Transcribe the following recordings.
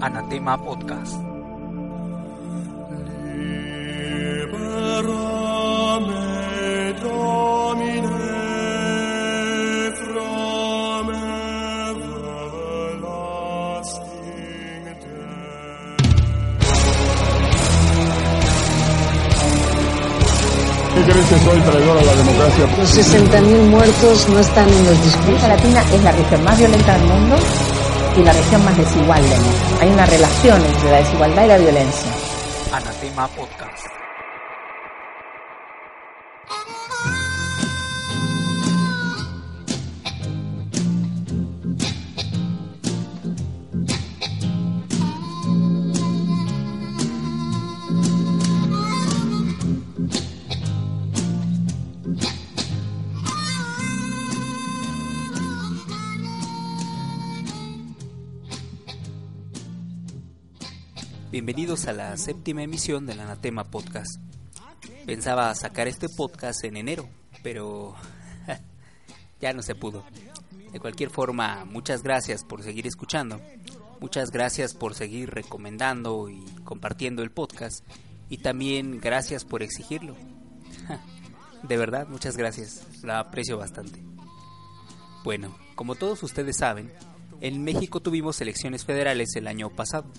Anatema Podcast. ¿Qué crees que soy traidor a la democracia? Los 60.000 muertos no están en los discursos. América Latina es la región más violenta del mundo y la región más desigual mundo. Hay una relación entre la desigualdad y la violencia. Anatema Podcast. A la séptima emisión del Anatema Podcast. Pensaba sacar este podcast en enero, pero ya no se pudo. De cualquier forma, muchas gracias por seguir escuchando. Muchas gracias por seguir recomendando y compartiendo el podcast. Y también gracias por exigirlo. De verdad, muchas gracias. La aprecio bastante. Bueno, como todos ustedes saben, en México tuvimos elecciones federales el año pasado.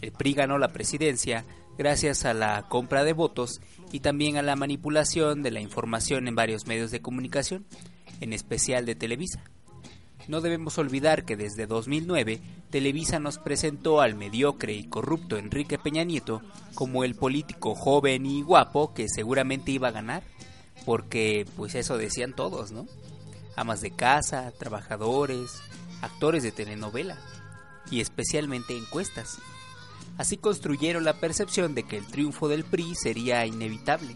El PRI ganó la presidencia gracias a la compra de votos y también a la manipulación de la información en varios medios de comunicación, en especial de Televisa. No debemos olvidar que desde 2009 Televisa nos presentó al mediocre y corrupto Enrique Peña Nieto como el político joven y guapo que seguramente iba a ganar, porque pues eso decían todos, ¿no? Amas de casa, trabajadores, actores de telenovela y especialmente encuestas. Así construyeron la percepción de que el triunfo del PRI sería inevitable,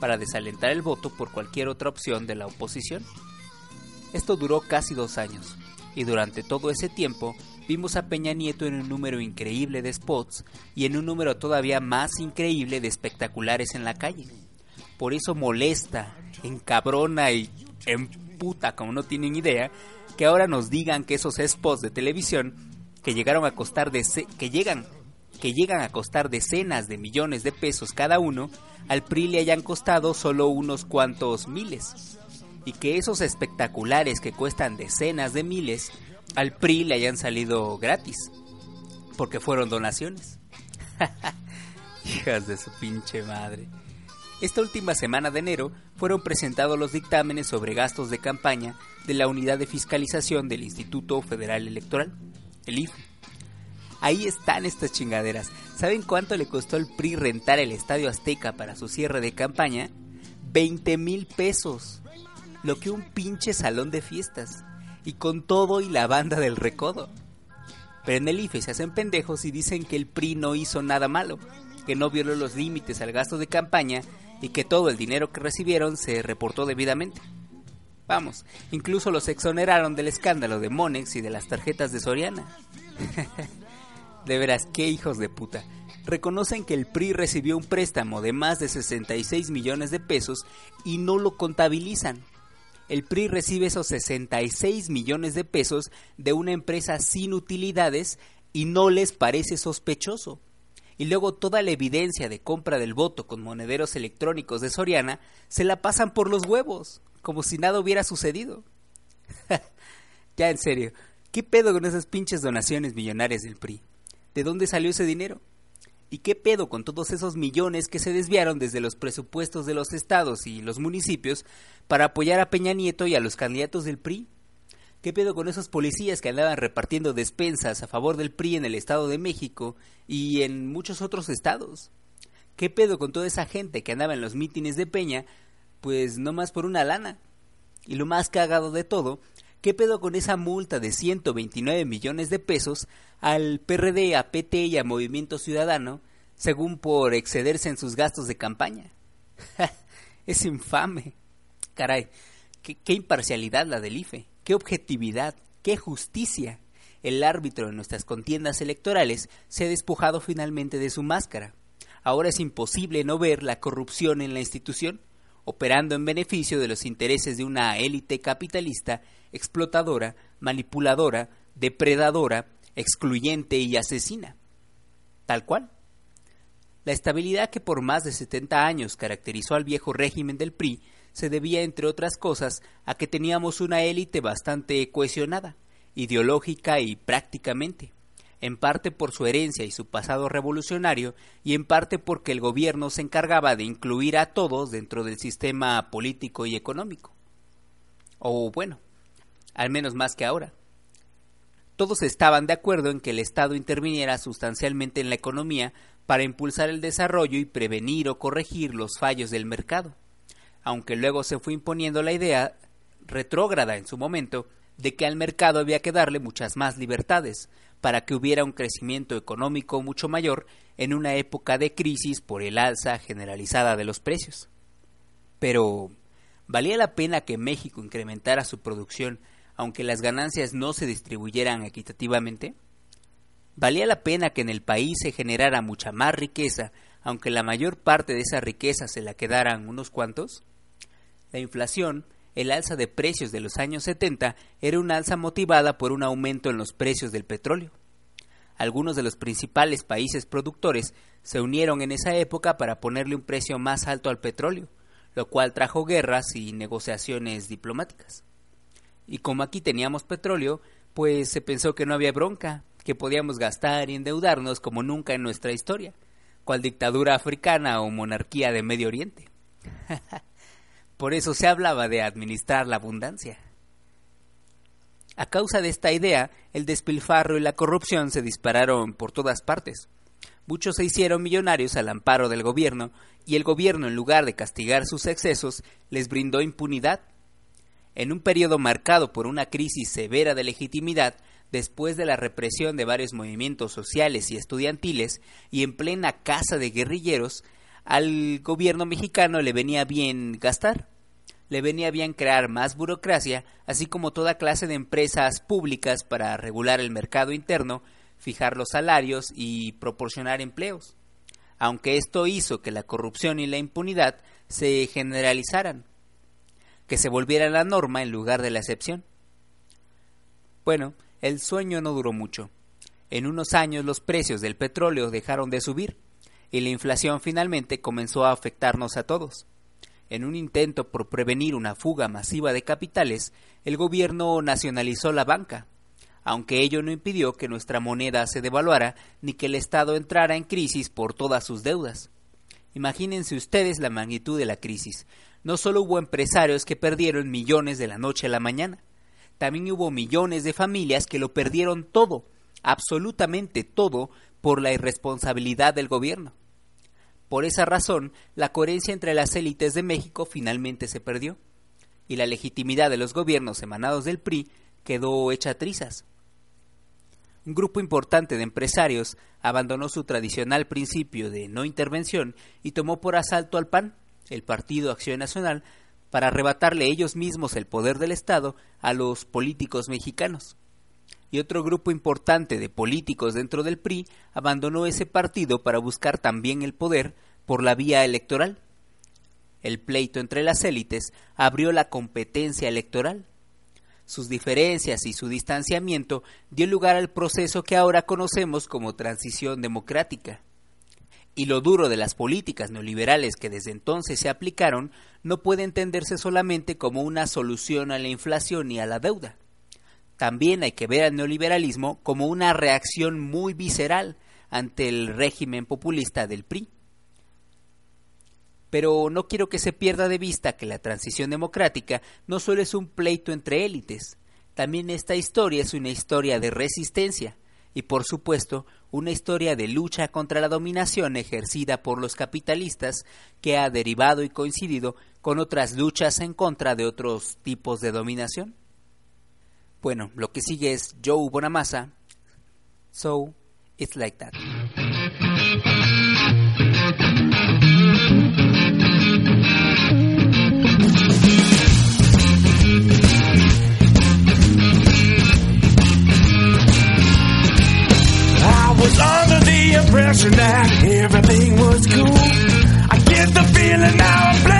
para desalentar el voto por cualquier otra opción de la oposición. Esto duró casi dos años, y durante todo ese tiempo vimos a Peña Nieto en un número increíble de spots y en un número todavía más increíble de espectaculares en la calle. Por eso molesta, encabrona y emputa, como no tienen idea, que ahora nos digan que esos spots de televisión que llegaron a costar que llegan que llegan a costar decenas de millones de pesos cada uno, al PRI le hayan costado solo unos cuantos miles. Y que esos espectaculares que cuestan decenas de miles, al PRI le hayan salido gratis. Porque fueron donaciones. Hijas de su pinche madre. Esta última semana de enero fueron presentados los dictámenes sobre gastos de campaña de la Unidad de Fiscalización del Instituto Federal Electoral, el IFE. Ahí están estas chingaderas. ¿Saben cuánto le costó al PRI rentar el Estadio Azteca para su cierre de campaña? 20 mil pesos. Lo que un pinche salón de fiestas. Y con todo y la banda del recodo. Pero en el IFE se hacen pendejos y dicen que el PRI no hizo nada malo, que no violó los límites al gasto de campaña y que todo el dinero que recibieron se reportó debidamente. Vamos, incluso los exoneraron del escándalo de Monex y de las tarjetas de Soriana. De veras, qué hijos de puta. Reconocen que el PRI recibió un préstamo de más de 66 millones de pesos y no lo contabilizan. El PRI recibe esos 66 millones de pesos de una empresa sin utilidades y no les parece sospechoso. Y luego toda la evidencia de compra del voto con monederos electrónicos de Soriana se la pasan por los huevos, como si nada hubiera sucedido. ya en serio, ¿qué pedo con esas pinches donaciones millonarias del PRI? ¿De dónde salió ese dinero? ¿Y qué pedo con todos esos millones que se desviaron desde los presupuestos de los estados y los municipios para apoyar a Peña Nieto y a los candidatos del PRI? ¿Qué pedo con esos policías que andaban repartiendo despensas a favor del PRI en el Estado de México y en muchos otros estados? ¿Qué pedo con toda esa gente que andaba en los mítines de Peña, pues no más por una lana? Y lo más cagado de todo ¿Qué pedo con esa multa de 129 millones de pesos al PRD, a PT y a Movimiento Ciudadano, según por excederse en sus gastos de campaña? es infame. Caray, ¿qué, imparcialidad la del IFE, qué objetividad, qué justicia. El árbitro en nuestras contiendas electorales se ha despojado finalmente de su máscara. Ahora es imposible no ver la corrupción en la institución operando en beneficio de los intereses de una élite capitalista explotadora, manipuladora, depredadora excluyente y asesina. Tal cual. La estabilidad que por más de 70 años caracterizó al viejo régimen del PRI se debía, entre otras cosas, a que teníamos una élite bastante cohesionada, ideológica y prácticamente, en parte por su herencia y su pasado revolucionario, y en parte porque el gobierno se encargaba de incluir a todos dentro del sistema político y económico. O bueno, al menos más que ahora. Todos estaban de acuerdo en que el Estado interviniera sustancialmente en la economía para impulsar el desarrollo y prevenir o corregir los fallos del mercado, aunque luego se fue imponiendo la idea, retrógrada en su momento, de que al mercado había que darle muchas más libertades, para que hubiera un crecimiento económico mucho mayor en una época de crisis por el alza generalizada de los precios. Pero, ¿valía la pena que México incrementara su producción aunque las ganancias no se distribuyeran equitativamente? ¿Valía la pena que en el país se generara mucha más riqueza, aunque la mayor parte de esa riqueza se la quedaran unos cuantos? La inflación, el alza de precios de los años 70, era una alza motivada por un aumento en los precios del petróleo. Algunos de los principales países productores se unieron en esa época para ponerle un precio más alto al petróleo, lo cual trajo guerras y negociaciones diplomáticas. Y como aquí teníamos petróleo, pues se pensó que no había bronca, que podíamos gastar y endeudarnos como nunca en nuestra historia, cual dictadura africana o monarquía de Medio Oriente. Por eso se hablaba de administrar la abundancia. A causa de esta idea, el despilfarro y la corrupción se dispararon por todas partes. Muchos se hicieron millonarios al amparo del gobierno, y el gobierno, en lugar de castigar sus excesos, les brindó impunidad en un periodo marcado por una crisis severa de legitimidad, después de la represión de varios movimientos sociales y estudiantiles, y en plena caza de guerrilleros, al gobierno mexicano le venía bien gastar. Le venía bien crear más burocracia, así como toda clase de empresas públicas para regular el mercado interno, fijar los salarios y proporcionar empleos. Aunque esto hizo que la corrupción y la impunidad se generalizaran, que se volviera la norma en lugar de la excepción. Bueno, el sueño no duró mucho. En unos años los precios del petróleo dejaron de subir y la inflación finalmente comenzó a afectarnos a todos. En un intento por prevenir una fuga masiva de capitales, el gobierno nacionalizó la banca, aunque ello no impidió que nuestra moneda se devaluara ni que el Estado entrara en crisis por todas sus deudas. Imagínense ustedes la magnitud de la crisis no solo hubo empresarios que perdieron millones de la noche a la mañana, también hubo millones de familias que lo perdieron todo, absolutamente todo, por la irresponsabilidad del gobierno. Por esa razón, la coherencia entre las élites de México finalmente se perdió, y la legitimidad de los gobiernos emanados del PRI quedó hecha trizas. Un grupo importante de empresarios abandonó su tradicional principio de no intervención y tomó por asalto al PAN, el Partido Acción Nacional, para arrebatarle ellos mismos el poder del Estado a los políticos mexicanos. Y otro grupo importante de políticos dentro del PRI abandonó ese partido para buscar también el poder por la vía electoral. El pleito entre las élites abrió la competencia electoral. Sus diferencias y su distanciamiento dio lugar al proceso que ahora conocemos como transición democrática y lo duro de las políticas neoliberales que desde entonces se aplicaron no puede entenderse solamente como una solución a la inflación y a la deuda. También hay que ver al neoliberalismo como una reacción muy visceral ante el régimen populista del PRI. Pero no quiero que se pierda de vista que la transición democrática no solo es un pleito entre élites, también esta historia es una historia de resistencia, y por supuesto una historia de lucha contra la dominación ejercida por los capitalistas que ha derivado y coincidido con otras luchas en contra de otros tipos de dominación. Bueno, lo que sigue es Joe Bonamassa. So, it's like that. I was under the impression that everything was cool. I get the feeling now I'm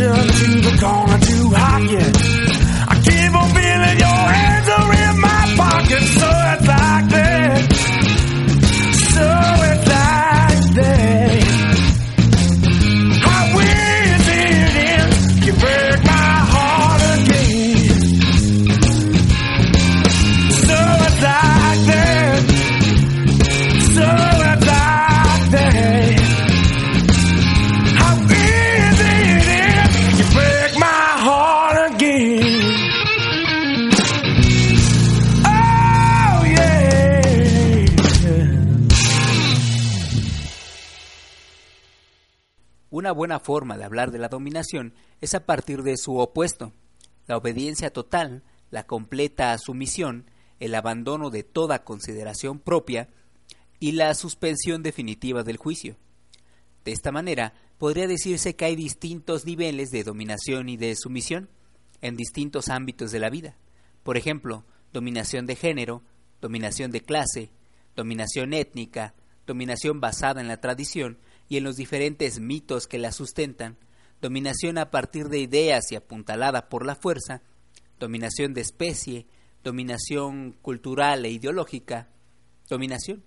illusion forma de hablar de la dominación es a partir de su opuesto, la obediencia total, la completa sumisión, el abandono de toda consideración propia y la suspensión definitiva del juicio. De esta manera, podría decirse que hay distintos niveles de dominación y de sumisión en distintos ámbitos de la vida. Por ejemplo, dominación de género, dominación de clase, dominación étnica, dominación basada en la tradición y en los diferentes mitos que la sustentan, dominación a partir de ideas y apuntalada por la fuerza, dominación de especie, dominación cultural e ideológica, dominación.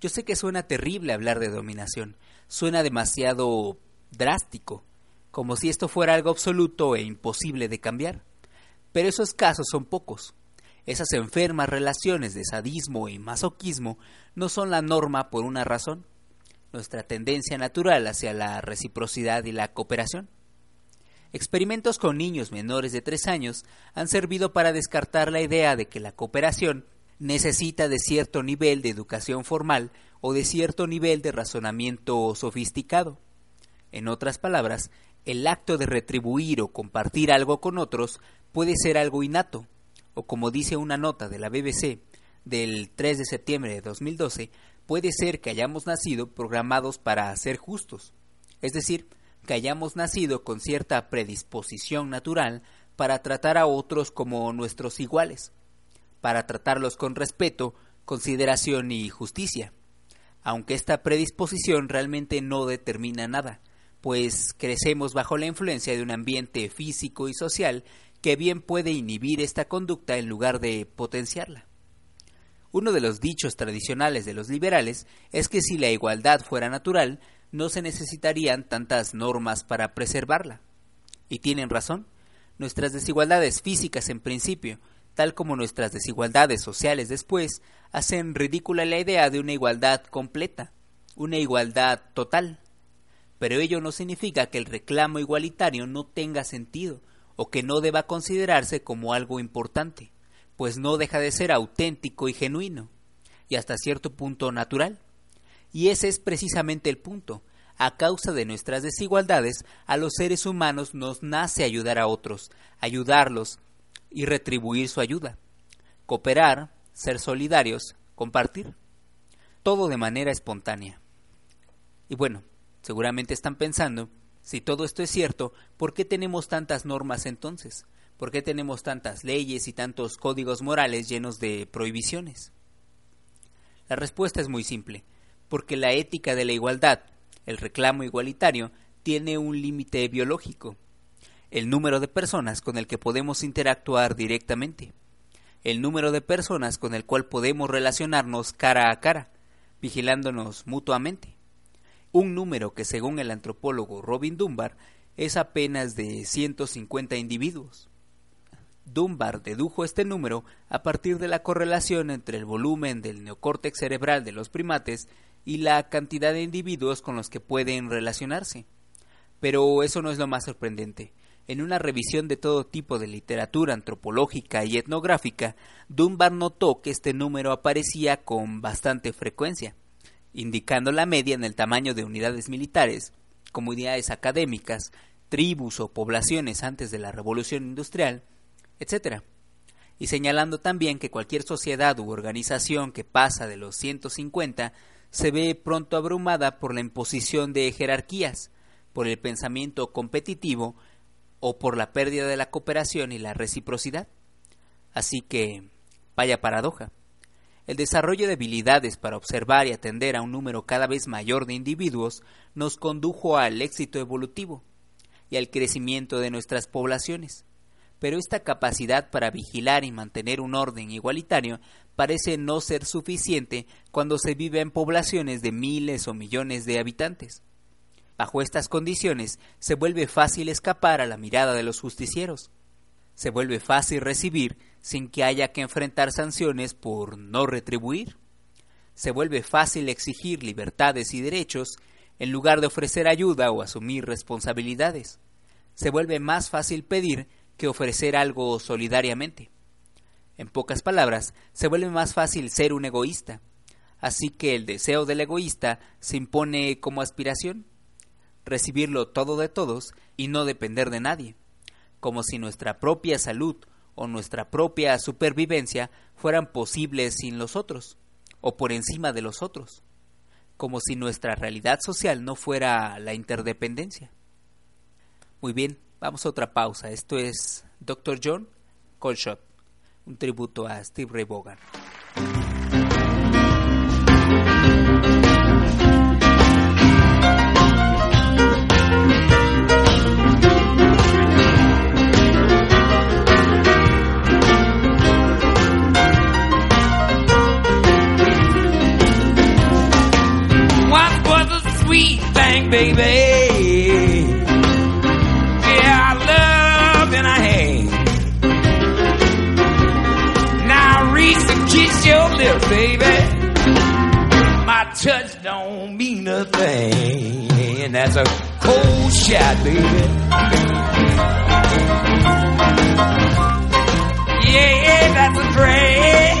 Yo sé que suena terrible hablar de dominación, suena demasiado drástico, como si esto fuera algo absoluto e imposible de cambiar. Pero esos casos son pocos. Esas enfermas relaciones de sadismo y masoquismo no son la norma por una razón, nuestra tendencia natural hacia la reciprocidad y la cooperación. Experimentos con niños menores de tres años han servido para descartar la idea de que la cooperación necesita de cierto nivel de educación formal o de cierto nivel de razonamiento sofisticado. En otras palabras, el acto de retribuir o compartir algo con otros puede ser algo innato, o como dice una nota de la BBC del 3 de septiembre de 2012, puede ser que hayamos nacido programados para ser justos, es decir, que hayamos nacido con cierta predisposición natural para tratar a otros como nuestros iguales, para tratarlos con respeto, consideración y justicia, aunque esta predisposición realmente no determina nada, pues crecemos bajo la influencia de un ambiente físico y social que bien puede inhibir esta conducta en lugar de potenciarla. Uno de los dichos tradicionales de los liberales es que si la igualdad fuera natural, no se necesitarían tantas normas para preservarla. Y tienen razón. Nuestras desigualdades físicas en principio, tal como nuestras desigualdades sociales después, hacen ridícula la idea de una igualdad completa, una igualdad total. Pero ello no significa que el reclamo igualitario no tenga sentido o que no deba considerarse como algo importante pues no deja de ser auténtico y genuino, y hasta cierto punto natural. Y ese es precisamente el punto. A causa de nuestras desigualdades, a los seres humanos nos nace ayudar a otros, ayudarlos y retribuir su ayuda. Cooperar, ser solidarios, compartir. Todo de manera espontánea. Y bueno, seguramente están pensando, si todo esto es cierto, ¿por qué tenemos tantas normas entonces? ¿Por qué tenemos tantas leyes y tantos códigos morales llenos de prohibiciones? La respuesta es muy simple, porque la ética de la igualdad, el reclamo igualitario, tiene un límite biológico, el número de personas con el que podemos interactuar directamente, el número de personas con el cual podemos relacionarnos cara a cara, vigilándonos mutuamente. Un número que según el antropólogo Robin Dunbar es apenas de 150 individuos. Dunbar dedujo este número a partir de la correlación entre el volumen del neocórtex cerebral de los primates y la cantidad de individuos con los que pueden relacionarse. Pero eso no es lo más sorprendente. En una revisión de todo tipo de literatura antropológica y etnográfica, Dunbar notó que este número aparecía con bastante frecuencia, indicando la media en el tamaño de unidades militares, comunidades académicas, tribus o poblaciones antes de la Revolución Industrial, etc. Y señalando también que cualquier sociedad u organización que pasa de los 150 se ve pronto abrumada por la imposición de jerarquías, por el pensamiento competitivo o por la pérdida de la cooperación y la reciprocidad. Así que, vaya paradoja. El desarrollo de habilidades para observar y atender a un número cada vez mayor de individuos nos condujo al éxito evolutivo y al crecimiento de nuestras poblaciones pero esta capacidad para vigilar y mantener un orden igualitario parece no ser suficiente cuando se vive en poblaciones de miles o millones de habitantes. Bajo estas condiciones se vuelve fácil escapar a la mirada de los justicieros. Se vuelve fácil recibir sin que haya que enfrentar sanciones por no retribuir. Se vuelve fácil exigir libertades y derechos en lugar de ofrecer ayuda o asumir responsabilidades. Se vuelve más fácil pedir que ofrecer algo solidariamente. En pocas palabras, se vuelve más fácil ser un egoísta, así que el deseo del egoísta se impone como aspiración. recibirlo todo de todos y no depender de nadie, como si nuestra propia salud o nuestra propia supervivencia fueran posibles sin los otros, o por encima de los otros, como si nuestra realidad social no fuera la interdependencia. Muy bien, vamos a otra pausa. Esto es Dr. John Colshot, un tributo a Steve Ray Vaughan. Sweet thing, baby. Kiss your lips, baby. My touch don't mean a thing. That's a cold shot, baby. Yeah, that's a drag.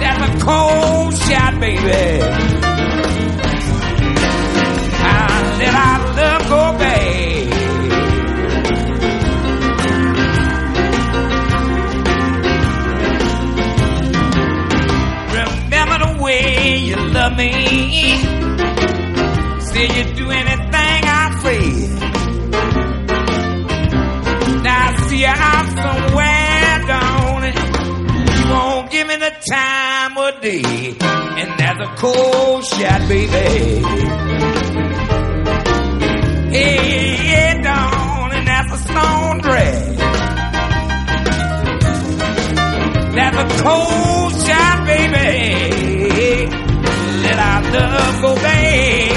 That's a cold shot, baby. Time of day. And that's a cold shot, baby. Hey, yeah, don't, and that's a stone drag. That's a cold shot, baby. Let our love go bad.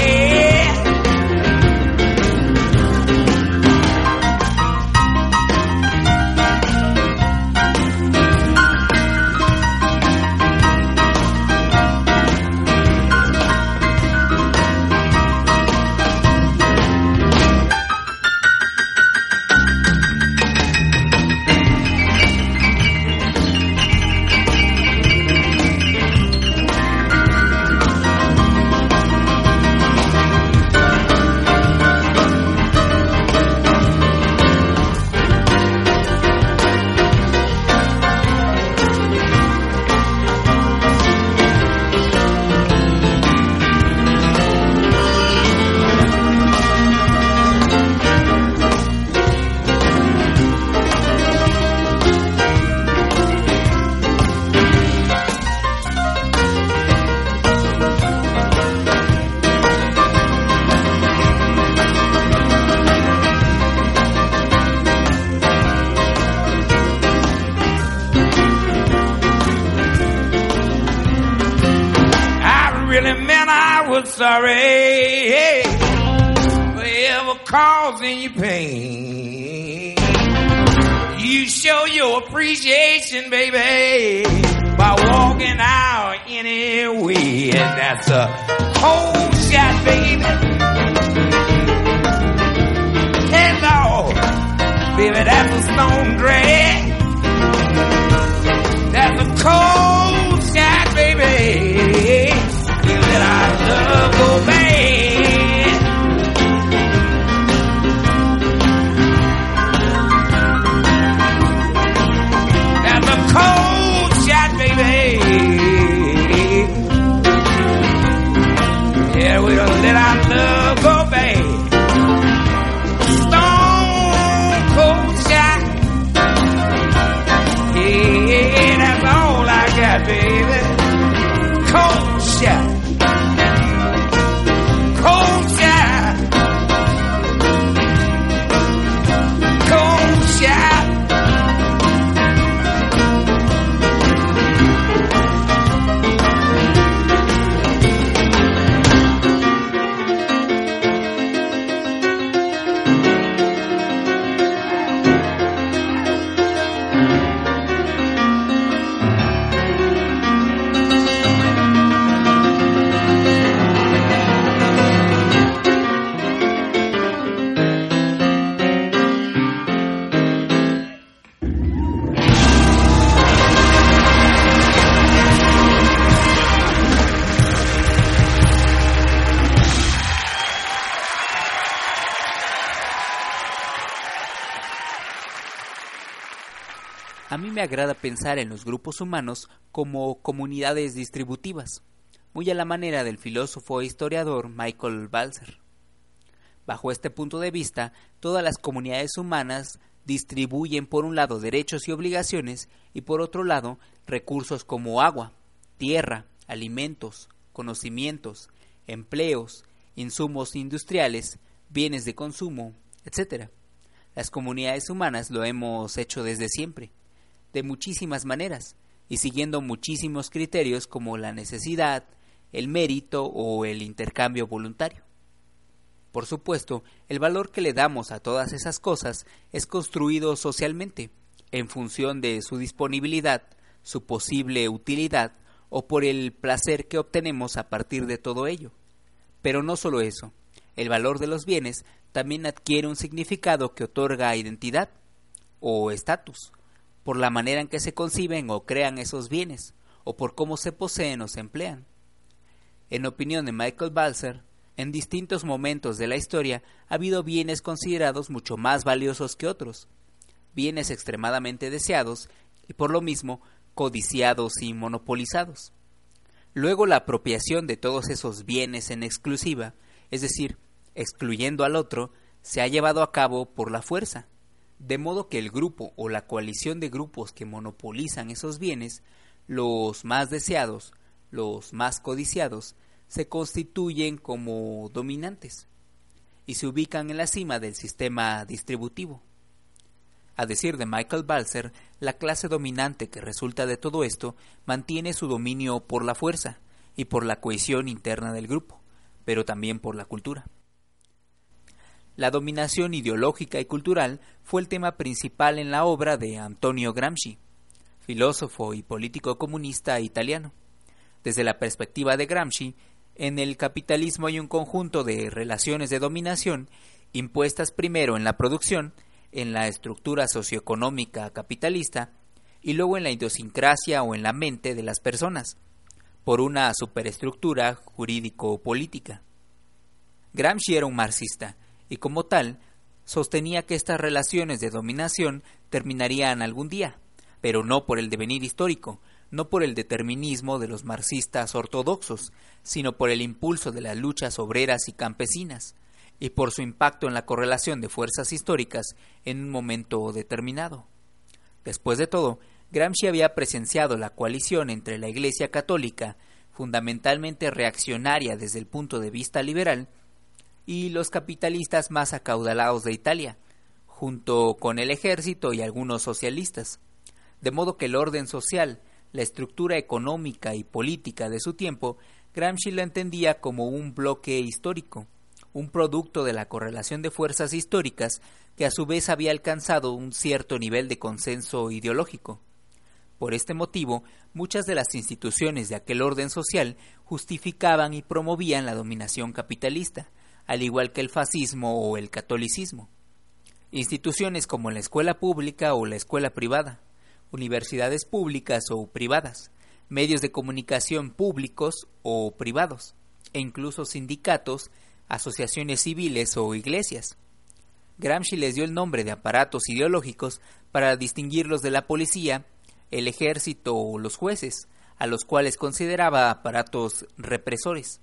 Causing you pain. You show your appreciation, baby, by walking out anyway, and that's a cold shot, baby. Hello, baby, that's a stone drag. That's a cold shot, baby. You let our love oh, go bad. Me agrada pensar en los grupos humanos como comunidades distributivas, muy a la manera del filósofo e historiador Michael Balzer. Bajo este punto de vista, todas las comunidades humanas distribuyen por un lado derechos y obligaciones y por otro lado recursos como agua, tierra, alimentos, conocimientos, empleos, insumos industriales, bienes de consumo, etc. Las comunidades humanas lo hemos hecho desde siempre de muchísimas maneras y siguiendo muchísimos criterios como la necesidad, el mérito o el intercambio voluntario. Por supuesto, el valor que le damos a todas esas cosas es construido socialmente, en función de su disponibilidad, su posible utilidad o por el placer que obtenemos a partir de todo ello. Pero no solo eso, el valor de los bienes también adquiere un significado que otorga identidad o estatus, por la manera en que se conciben o crean esos bienes, o por cómo se poseen o se emplean. En opinión de Michael Balzer, en distintos momentos de la historia ha habido bienes considerados mucho más valiosos que otros, bienes extremadamente deseados y por lo mismo codiciados y monopolizados. Luego la apropiación de todos esos bienes en exclusiva, es decir, excluyendo al otro, se ha llevado a cabo por la fuerza, de modo que el grupo o la coalición de grupos que monopolizan esos bienes, los más deseados, los más codiciados, se constituyen como dominantes y se ubican en la cima del sistema distributivo. A decir de Michael Balzer, la clase dominante que resulta de todo esto mantiene su dominio por la fuerza y por la cohesión interna del grupo, pero también por la cultura. La dominación ideológica y cultural fue el tema principal en la obra de Antonio Gramsci, filósofo y político comunista italiano. Desde la perspectiva de Gramsci, en el capitalismo hay un conjunto de relaciones de dominación impuestas primero en la producción, en la estructura socioeconómica capitalista y luego en la idiosincrasia o en la mente de las personas, por una superestructura jurídico-política. Gramsci era un marxista y como tal sostenía que estas relaciones de dominación terminarían algún día, pero no por el devenir histórico, no por el determinismo de los marxistas ortodoxos, sino por el impulso de las luchas obreras y campesinas, y por su impacto en la correlación de fuerzas históricas en un momento determinado. Después de todo, Gramsci había presenciado la coalición entre la Iglesia católica, fundamentalmente reaccionaria desde el punto de vista liberal, y los capitalistas más acaudalados de Italia, junto con el ejército y algunos socialistas, de modo que el orden social, la estructura económica y política de su tiempo, Gramsci la entendía como un bloque histórico, un producto de la correlación de fuerzas históricas que a su vez había alcanzado un cierto nivel de consenso ideológico. Por este motivo, muchas de las instituciones de aquel orden social justificaban y promovían la dominación capitalista, al igual que el fascismo o el catolicismo. Instituciones como la escuela pública o la escuela privada, universidades públicas o privadas, medios de comunicación públicos o privados, e incluso sindicatos, asociaciones civiles o iglesias. Gramsci les dio el nombre de aparatos ideológicos para distinguirlos de la policía, el ejército o los jueces, a los cuales consideraba aparatos represores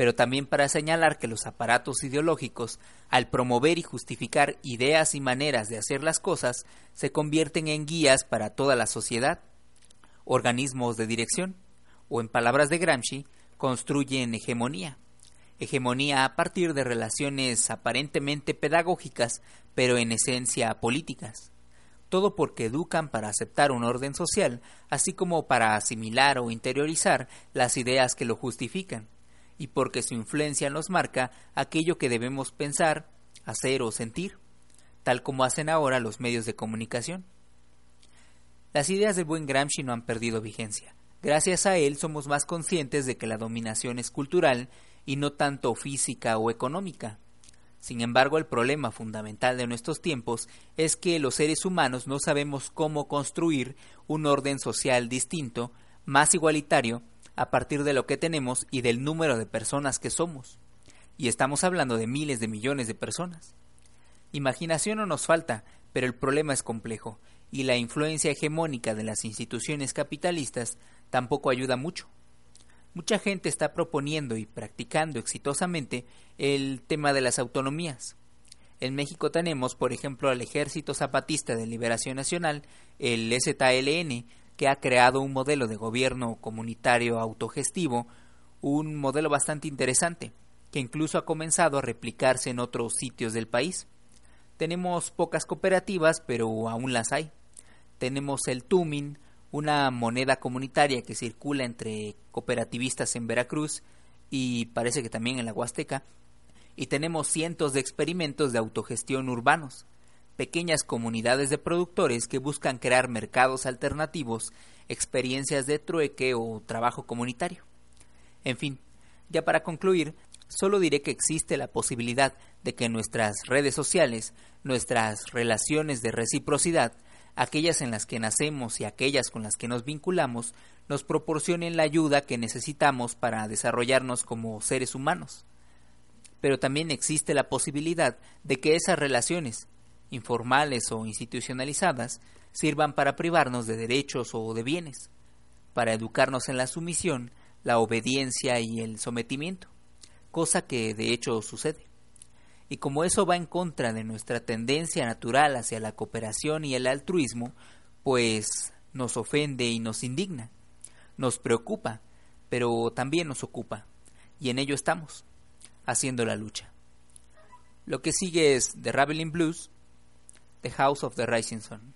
pero también para señalar que los aparatos ideológicos, al promover y justificar ideas y maneras de hacer las cosas, se convierten en guías para toda la sociedad, organismos de dirección, o en palabras de Gramsci, construyen hegemonía. Hegemonía a partir de relaciones aparentemente pedagógicas, pero en esencia políticas. Todo porque educan para aceptar un orden social, así como para asimilar o interiorizar las ideas que lo justifican y porque su influencia nos marca aquello que debemos pensar, hacer o sentir, tal como hacen ahora los medios de comunicación. Las ideas del buen Gramsci no han perdido vigencia. Gracias a él somos más conscientes de que la dominación es cultural y no tanto física o económica. Sin embargo, el problema fundamental de nuestros tiempos es que los seres humanos no sabemos cómo construir un orden social distinto, más igualitario a partir de lo que tenemos y del número de personas que somos. Y estamos hablando de miles de millones de personas. Imaginación no nos falta, Pero el problema es complejo y la influencia hegemónica de las instituciones capitalistas tampoco ayuda mucho. Mucha gente está proponiendo y practicando exitosamente el tema de las autonomías. En México tenemos, por ejemplo, al Ejército Zapatista de Liberación Nacional, el ZLN, que ha creado un modelo de gobierno comunitario autogestivo, un modelo bastante interesante, que incluso ha comenzado a replicarse en otros sitios del país. Tenemos pocas cooperativas, pero aún las hay. Tenemos el Tumin, una moneda comunitaria que circula entre cooperativistas en Veracruz y parece que también en la Huasteca, y tenemos cientos de experimentos de autogestión urbanos, pequeñas comunidades de productores que buscan crear mercados alternativos, experiencias de trueque o trabajo comunitario. En fin, ya para concluir, solo diré que existe la posibilidad de que nuestras redes sociales, nuestras relaciones de reciprocidad, aquellas en las que nacemos y aquellas con las que nos vinculamos, nos proporcionen la ayuda que necesitamos para desarrollarnos como seres humanos. Pero también existe la posibilidad de que esas relaciones, informales o institucionalizadas, sirvan para privarnos de derechos o de bienes, para educarnos en la sumisión, la obediencia y el sometimiento, cosa que de hecho sucede. Y como eso va en contra de nuestra tendencia natural hacia la cooperación y el altruismo, pues nos ofende y nos indigna, nos preocupa, pero también nos ocupa, y en ello estamos, haciendo la lucha. Lo que sigue es The Raveling Blues, The House of the Rising Sun.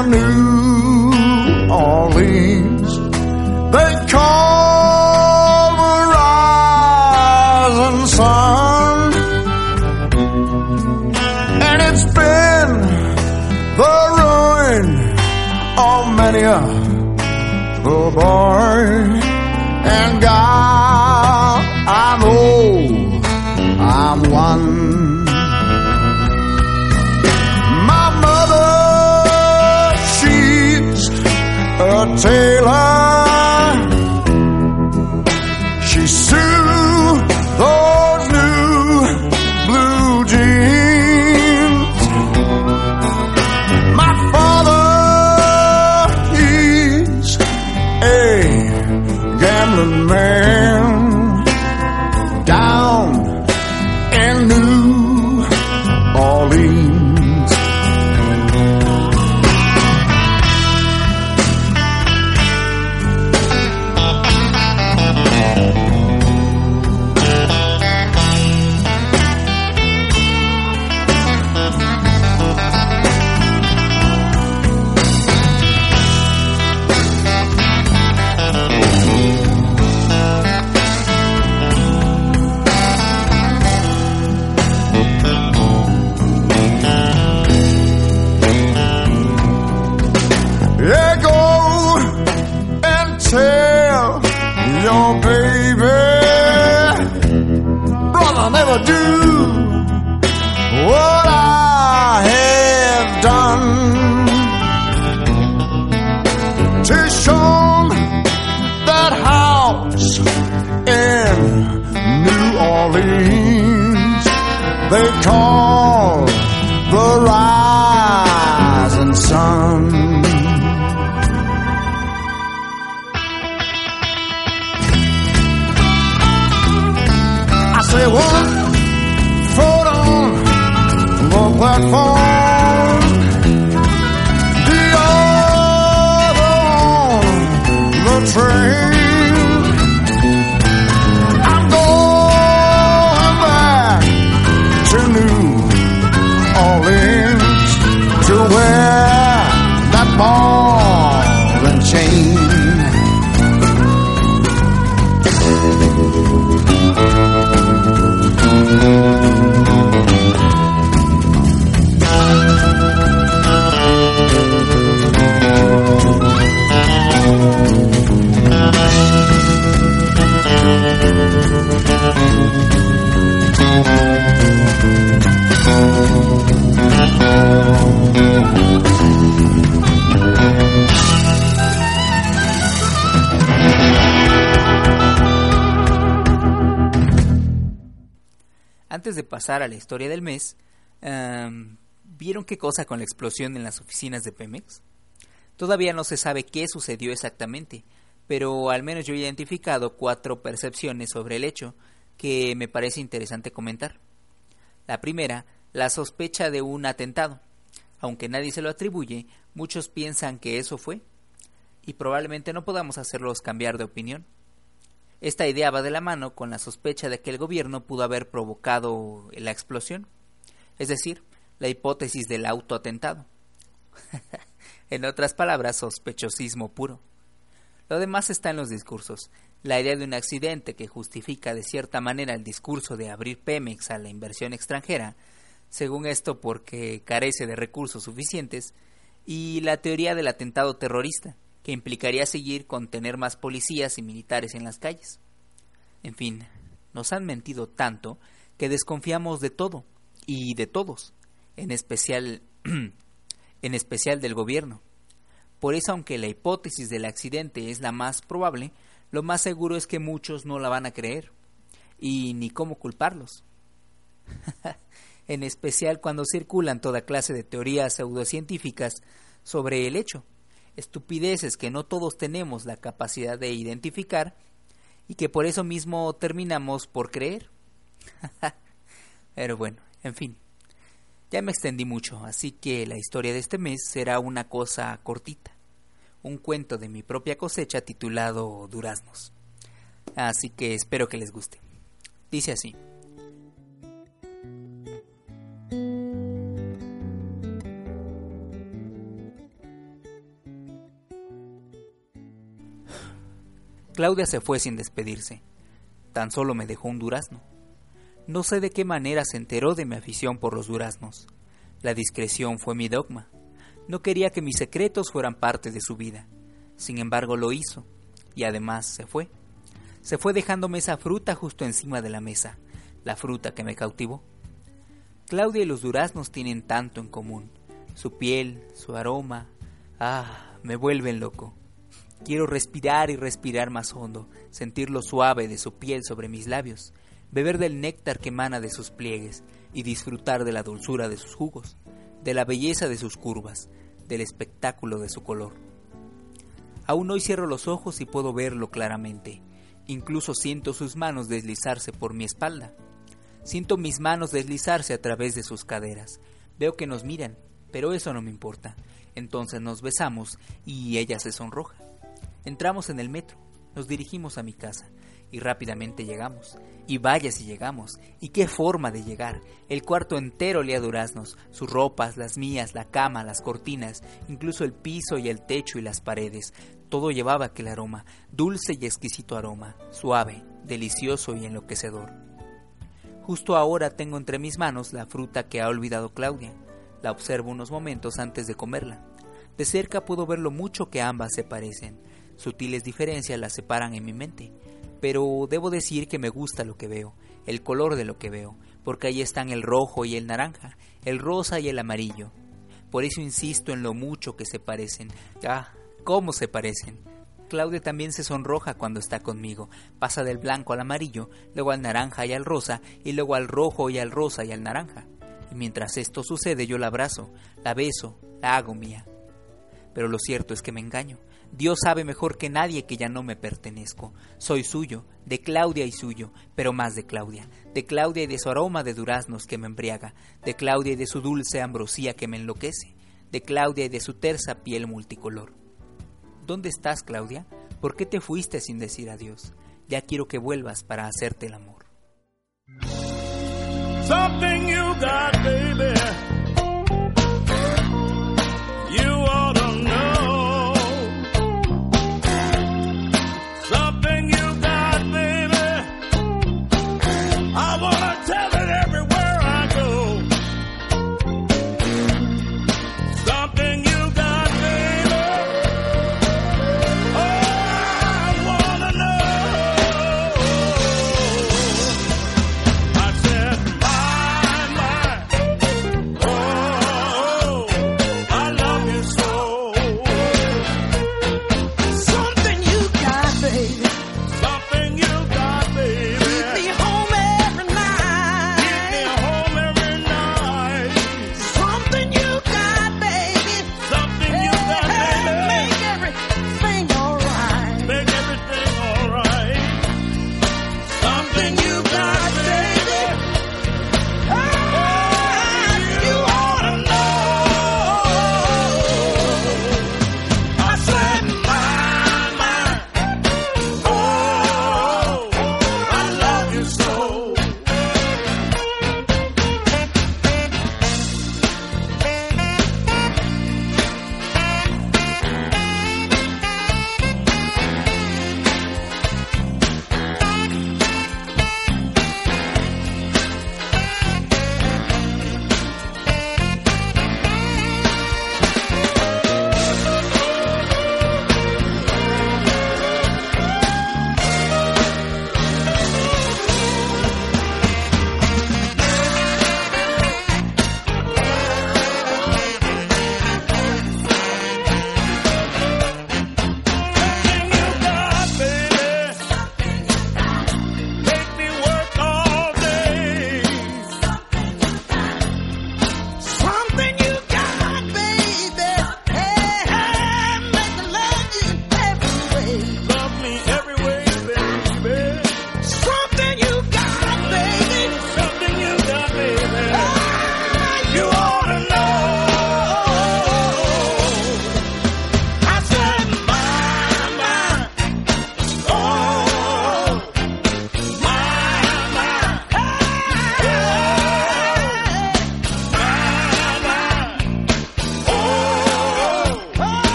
New Orleans. They call pasar a la historia del mes, em, ¿vieron qué cosa con la explosión en las oficinas de Pemex? Todavía no se sabe qué sucedió exactamente, pero al menos yo he identificado cuatro percepciones sobre el hecho que me parece interesante comentar. La primera, la sospecha de un atentado. Aunque nadie se lo atribuye, muchos piensan que eso fue, y probablemente no podamos hacerlos cambiar de opinión. Esta idea va de la mano con la sospecha de que el gobierno pudo haber provocado la explosión, es decir, la hipótesis del autoatentado. en otras palabras, sospechosismo puro. Lo demás está en los discursos. La idea de un accidente que justifica de cierta manera el discurso de abrir Pemex a la inversión extranjera, según esto porque carece de recursos suficientes, y la teoría del atentado terrorista, que implicaría seguir con tener más policías y militares en las calles. En fin, nos han mentido tanto que desconfiamos de todo y de todos, en especial en especial del gobierno. Por eso, aunque la hipótesis del accidente es la más probable, lo más seguro es que muchos no la van a creer, y ni cómo culparlos. en especial cuando circulan toda clase de teorías pseudocientíficas sobre el hecho, estupideces que no todos tenemos la capacidad de identificar y que por eso mismo terminamos por creer. Pero bueno, en fin. Ya me extendí mucho, así que la historia de este mes será una cosa cortita. Un cuento de mi propia cosecha titulado Duraznos. Así que espero que les guste. Dice así. Claudia se fue sin despedirse. Tan solo me dejó un durazno. No sé de qué manera se enteró de mi afición por los duraznos. La discreción fue mi dogma. No quería que mis secretos fueran parte de su vida. Sin embargo, lo hizo. Y además se fue. Se fue dejándome esa fruta justo encima de la mesa, la fruta que me cautivó. Claudia y los duraznos tienen tanto en común. Su piel, su aroma. Ah, me vuelven loco. Quiero respirar y respirar más hondo, sentir lo suave de su piel sobre mis labios, beber del néctar que emana de sus pliegues y disfrutar de la dulzura de sus jugos, de la belleza de sus curvas, del espectáculo de su color. Aún hoy cierro los ojos y puedo verlo claramente. Incluso siento sus manos deslizarse por mi espalda. Siento mis manos deslizarse a través de sus caderas. Veo que nos miran, pero eso no me importa. Entonces nos besamos y ella se sonroja. Entramos en el metro, nos dirigimos a mi casa y rápidamente llegamos. Y vaya si llegamos. Y qué forma de llegar. El cuarto entero olía duraznos, sus ropas, las mías, la cama, las cortinas, incluso el piso y el techo y las paredes. Todo llevaba aquel aroma, dulce y exquisito aroma, suave, delicioso y enloquecedor. Justo ahora tengo entre mis manos la fruta que ha olvidado Claudia. La observo unos momentos antes de comerla. De cerca puedo ver lo mucho que ambas se parecen Sutiles diferencias las separan en mi mente, pero debo decir que me gusta lo que veo, el color de lo que veo, porque ahí están el rojo y el naranja, el rosa y el amarillo. Por eso insisto en lo mucho que se parecen. Ah, cómo se parecen. Claudia también se sonroja cuando está conmigo. Pasa del blanco al amarillo, luego al naranja y al rosa, y luego al rojo y al rosa y al naranja. Y mientras esto sucede yo la abrazo, la beso, la hago mía. Pero lo cierto es que me engaño. Dios sabe mejor que nadie que ya no me pertenezco. Soy suyo, de Claudia y suyo, pero más de Claudia, de Claudia y de su aroma de duraznos que me embriaga, de Claudia y de su dulce ambrosía que me enloquece, de Claudia y de su tersa piel multicolor. ¿Dónde estás, Claudia? ¿Por qué te fuiste sin decir adiós? Ya quiero que vuelvas para hacerte el amor. That's I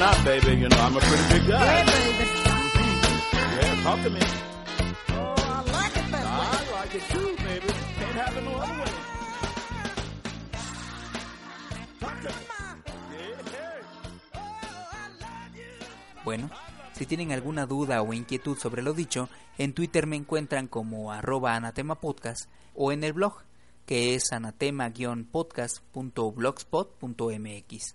not, baby. You know I'm a pretty big guy. Hey, baby. Yeah, talk to me. Oh, I like it that way. I like it too, baby. Can't have it no other way. Talk to me. Yeah, yeah. Bueno, si tienen alguna duda o inquietud sobre lo dicho, en Twitter me encuentran como arroba anatemapodcast o en el blog que es anatema-podcast.blogspot.mx.